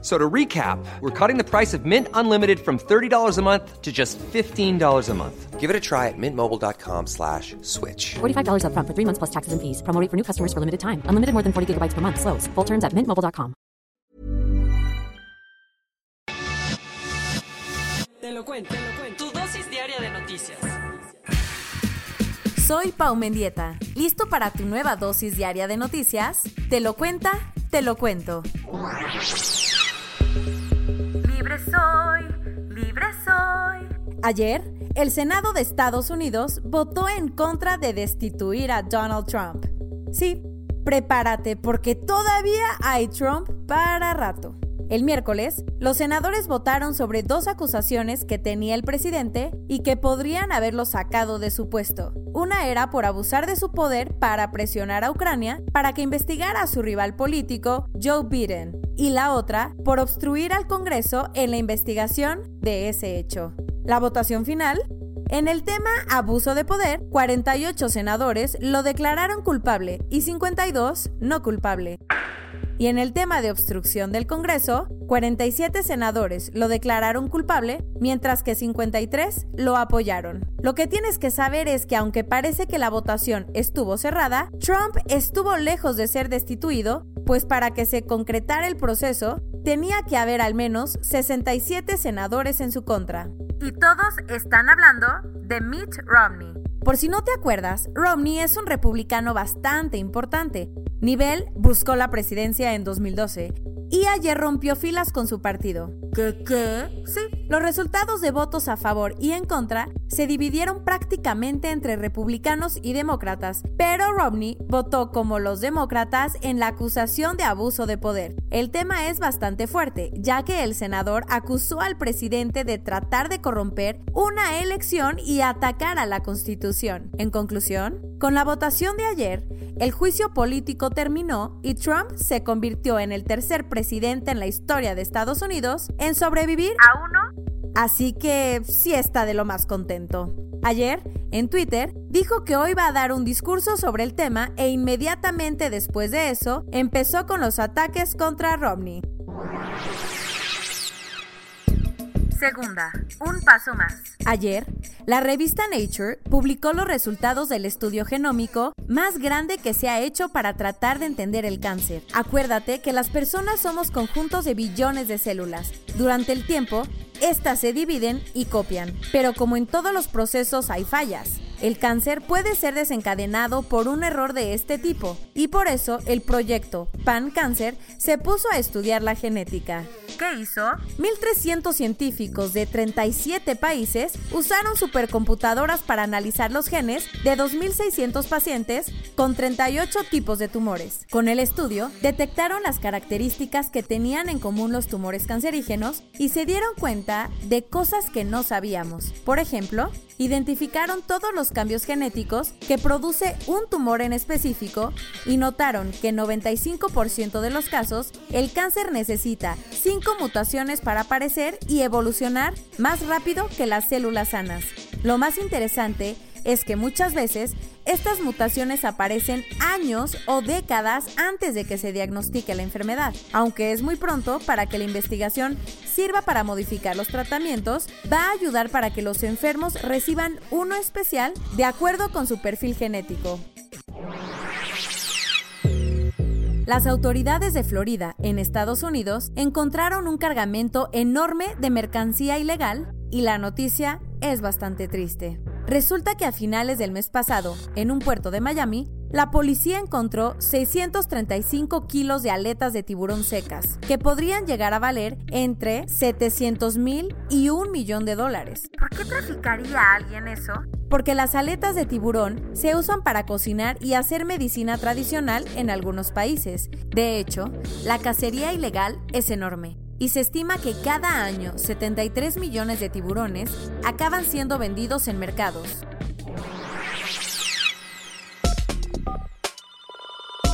So to recap, we're cutting the price of Mint Unlimited from $30 a month to just $15 a month. Give it a try at mintmobile.com slash switch. $45 upfront for three months plus taxes and fees. Promo rate for new customers for limited time. Unlimited more than 40 gigabytes per month. Slows. Full terms at mintmobile.com. Te lo cuento, te lo cuento. Tu dosis diaria de noticias. Soy Pau Mendieta. ¿Listo para tu nueva dosis diaria de noticias? Te lo cuenta, te lo cuento. Ayer, el Senado de Estados Unidos votó en contra de destituir a Donald Trump. Sí, prepárate porque todavía hay Trump para rato. El miércoles, los senadores votaron sobre dos acusaciones que tenía el presidente y que podrían haberlo sacado de su puesto. Una era por abusar de su poder para presionar a Ucrania para que investigara a su rival político, Joe Biden, y la otra por obstruir al Congreso en la investigación de ese hecho. La votación final en el tema abuso de poder, 48 senadores lo declararon culpable y 52 no culpable. Y en el tema de obstrucción del Congreso, 47 senadores lo declararon culpable, mientras que 53 lo apoyaron. Lo que tienes que saber es que aunque parece que la votación estuvo cerrada, Trump estuvo lejos de ser destituido, pues para que se concretara el proceso, tenía que haber al menos 67 senadores en su contra. Y todos están hablando de Mitt Romney. Por si no te acuerdas, Romney es un republicano bastante importante. Nivel buscó la presidencia en 2012 y ayer rompió filas con su partido. ¿Qué qué? Sí. Los resultados de votos a favor y en contra se dividieron prácticamente entre republicanos y demócratas, pero Romney votó como los demócratas en la acusación de abuso de poder. El tema es bastante fuerte, ya que el senador acusó al presidente de tratar de corromper una elección y atacar a la Constitución. En conclusión, con la votación de ayer, el juicio político terminó y Trump se convirtió en el tercer presidente en la historia de Estados Unidos en sobrevivir a uno. Así que sí está de lo más contento. Ayer, en Twitter, dijo que hoy va a dar un discurso sobre el tema e inmediatamente después de eso empezó con los ataques contra Romney. Segunda, un paso más. Ayer, la revista Nature publicó los resultados del estudio genómico más grande que se ha hecho para tratar de entender el cáncer. Acuérdate que las personas somos conjuntos de billones de células. Durante el tiempo, estas se dividen y copian, pero como en todos los procesos hay fallas. El cáncer puede ser desencadenado por un error de este tipo y por eso el proyecto Pan Cáncer se puso a estudiar la genética. ¿Qué hizo? 1.300 científicos de 37 países usaron supercomputadoras para analizar los genes de 2.600 pacientes con 38 tipos de tumores. Con el estudio, detectaron las características que tenían en común los tumores cancerígenos y se dieron cuenta de cosas que no sabíamos. Por ejemplo, identificaron todos los cambios genéticos que produce un tumor en específico y notaron que en 95% de los casos el cáncer necesita 5 mutaciones para aparecer y evolucionar más rápido que las células sanas. Lo más interesante es que muchas veces estas mutaciones aparecen años o décadas antes de que se diagnostique la enfermedad. Aunque es muy pronto para que la investigación sirva para modificar los tratamientos, va a ayudar para que los enfermos reciban uno especial de acuerdo con su perfil genético. Las autoridades de Florida, en Estados Unidos, encontraron un cargamento enorme de mercancía ilegal y la noticia es bastante triste. Resulta que a finales del mes pasado, en un puerto de Miami, la policía encontró 635 kilos de aletas de tiburón secas, que podrían llegar a valer entre 700 mil y un millón de dólares. ¿Por qué traficaría alguien eso? Porque las aletas de tiburón se usan para cocinar y hacer medicina tradicional en algunos países. De hecho, la cacería ilegal es enorme y se estima que cada año 73 millones de tiburones acaban siendo vendidos en mercados.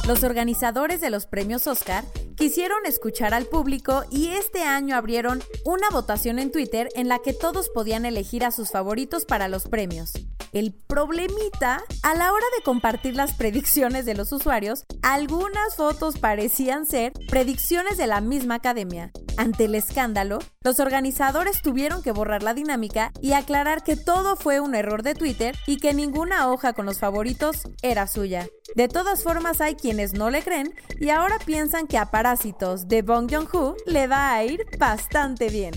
Los organizadores de los premios Oscar quisieron escuchar al público y este año abrieron una votación en Twitter en la que todos podían elegir a sus favoritos para los premios. El problemita, a la hora de compartir las predicciones de los usuarios, algunas fotos parecían ser predicciones de la misma academia. Ante el escándalo, los organizadores tuvieron que borrar la dinámica y aclarar que todo fue un error de Twitter y que ninguna hoja con los favoritos era suya. De todas formas, hay quienes no le creen y ahora piensan que a Parásitos de Bong Joon-ho le va a ir bastante bien.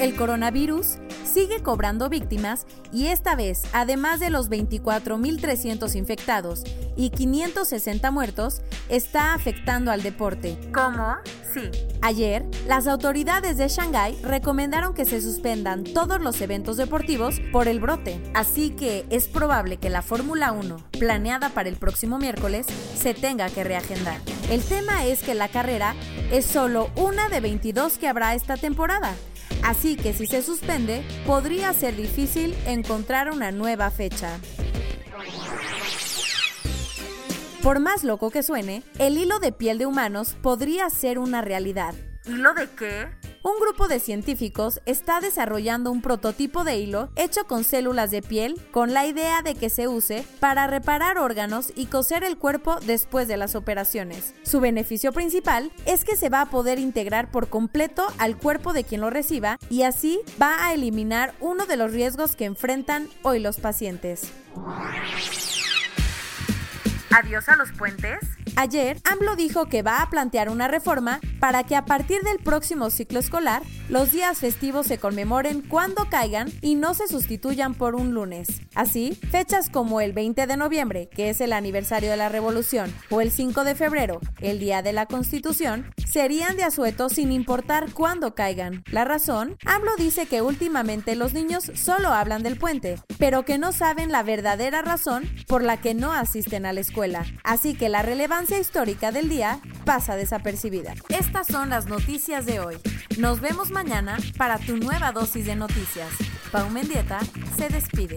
El coronavirus sigue cobrando víctimas y esta vez, además de los 24.300 infectados y 560 muertos, está afectando al deporte. ¿Cómo? Sí. Ayer, las autoridades de Shanghái recomendaron que se suspendan todos los eventos deportivos por el brote, así que es probable que la Fórmula 1, planeada para el próximo miércoles, se tenga que reagendar. El tema es que la carrera es solo una de 22 que habrá esta temporada Así que si se suspende, podría ser difícil encontrar una nueva fecha. Por más loco que suene, el hilo de piel de humanos podría ser una realidad. ¿Hilo de qué? Un grupo de científicos está desarrollando un prototipo de hilo hecho con células de piel con la idea de que se use para reparar órganos y coser el cuerpo después de las operaciones. Su beneficio principal es que se va a poder integrar por completo al cuerpo de quien lo reciba y así va a eliminar uno de los riesgos que enfrentan hoy los pacientes. ¿Adiós a los puentes? Ayer, AMLO dijo que va a plantear una reforma para que a partir del próximo ciclo escolar, los días festivos se conmemoren cuando caigan y no se sustituyan por un lunes. Así, fechas como el 20 de noviembre, que es el aniversario de la Revolución, o el 5 de febrero, el Día de la Constitución, serían de asueto sin importar cuándo caigan. La razón, AMLO dice que últimamente los niños solo hablan del puente, pero que no saben la verdadera razón por la que no asisten a la escuela. Así que la relevancia histórica del día pasa desapercibida. Estas son las noticias de hoy. Nos vemos mañana para tu nueva dosis de noticias. Pau Mendieta se despide.